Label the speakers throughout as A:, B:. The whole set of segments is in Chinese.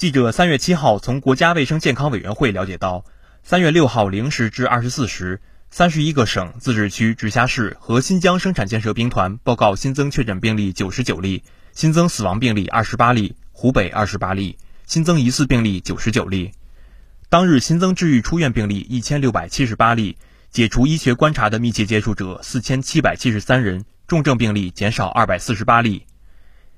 A: 记者三月七号从国家卫生健康委员会了解到，三月六号零时至二十四时，三十一个省、自治区、直辖市和新疆生产建设兵团报告新增确诊病例九十九例，新增死亡病例二十八例，湖北二十八例，新增疑似病例九十九例。当日新增治愈出院病例一千六百七十八例，解除医学观察的密切接触者四千七百七十三人，重症病例减少二百四十八例。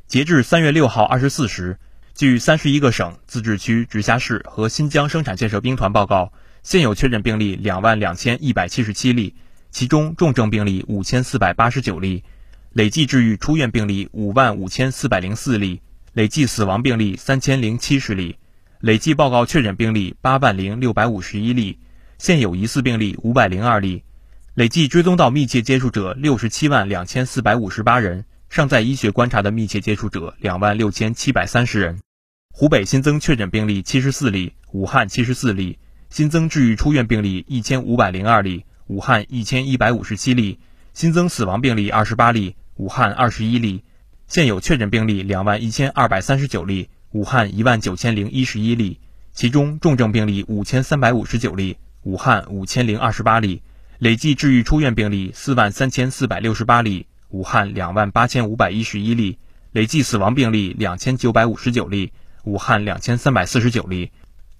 A: 截至三月六号二十四时。据三十一个省、自治区、直辖市和新疆生产建设兵团报告，现有确诊病例两万两千一百七十七例，其中重症病例五千四百八十九例，累计治愈出院病例五万五千四百零四例，累计死亡病例三千零七十例，累计报告确诊病例八万零六百五十一例，现有疑似病例五百零二例，累计追踪到密切接触者六十七万两千四百五十八人。尚在医学观察的密切接触者两万六千七百三十人，湖北新增确诊病例七十四例，武汉七十四例，新增治愈出院病例一千五百零二例，武汉一千一百五十七例，新增死亡病例二十八例，武汉二十一例，现有确诊病例两万一千二百三十九例，武汉一万九千零一十一例，其中重症病例五千三百五十九例，武汉五千零二十八例，累计治愈出院病例四万三千四百六十八例。武汉两万八千五百一十一例，累计死亡病例两千九百五十九例，武汉两千三百四十九例，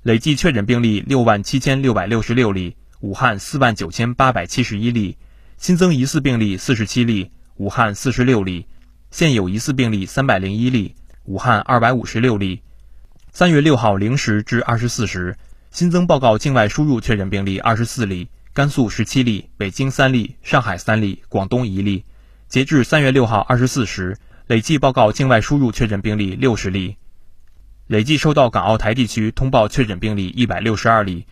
A: 累计确诊病例六万七千六百六十六例，武汉四万九千八百七十一例，新增疑似病例四十七例，武汉四十六例，现有疑似病例三百零一例，武汉二百五十六例。三月六号零时至二十四时，新增报告境外输入确诊病例二十四例，甘肃十七例，北京三例，上海三例，广东一例。截至三月六号二十四时，累计报告境外输入确诊病例六十例，累计收到港澳台地区通报确诊病例一百六十二例，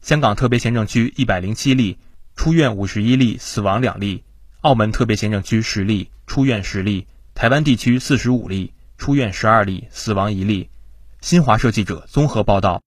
A: 香港特别行政区一百零七例，出院五十一例，死亡两例；澳门特别行政区十例，出院十例；台湾地区四十五例，出院十二例，死亡一例。新华社记者综合报道。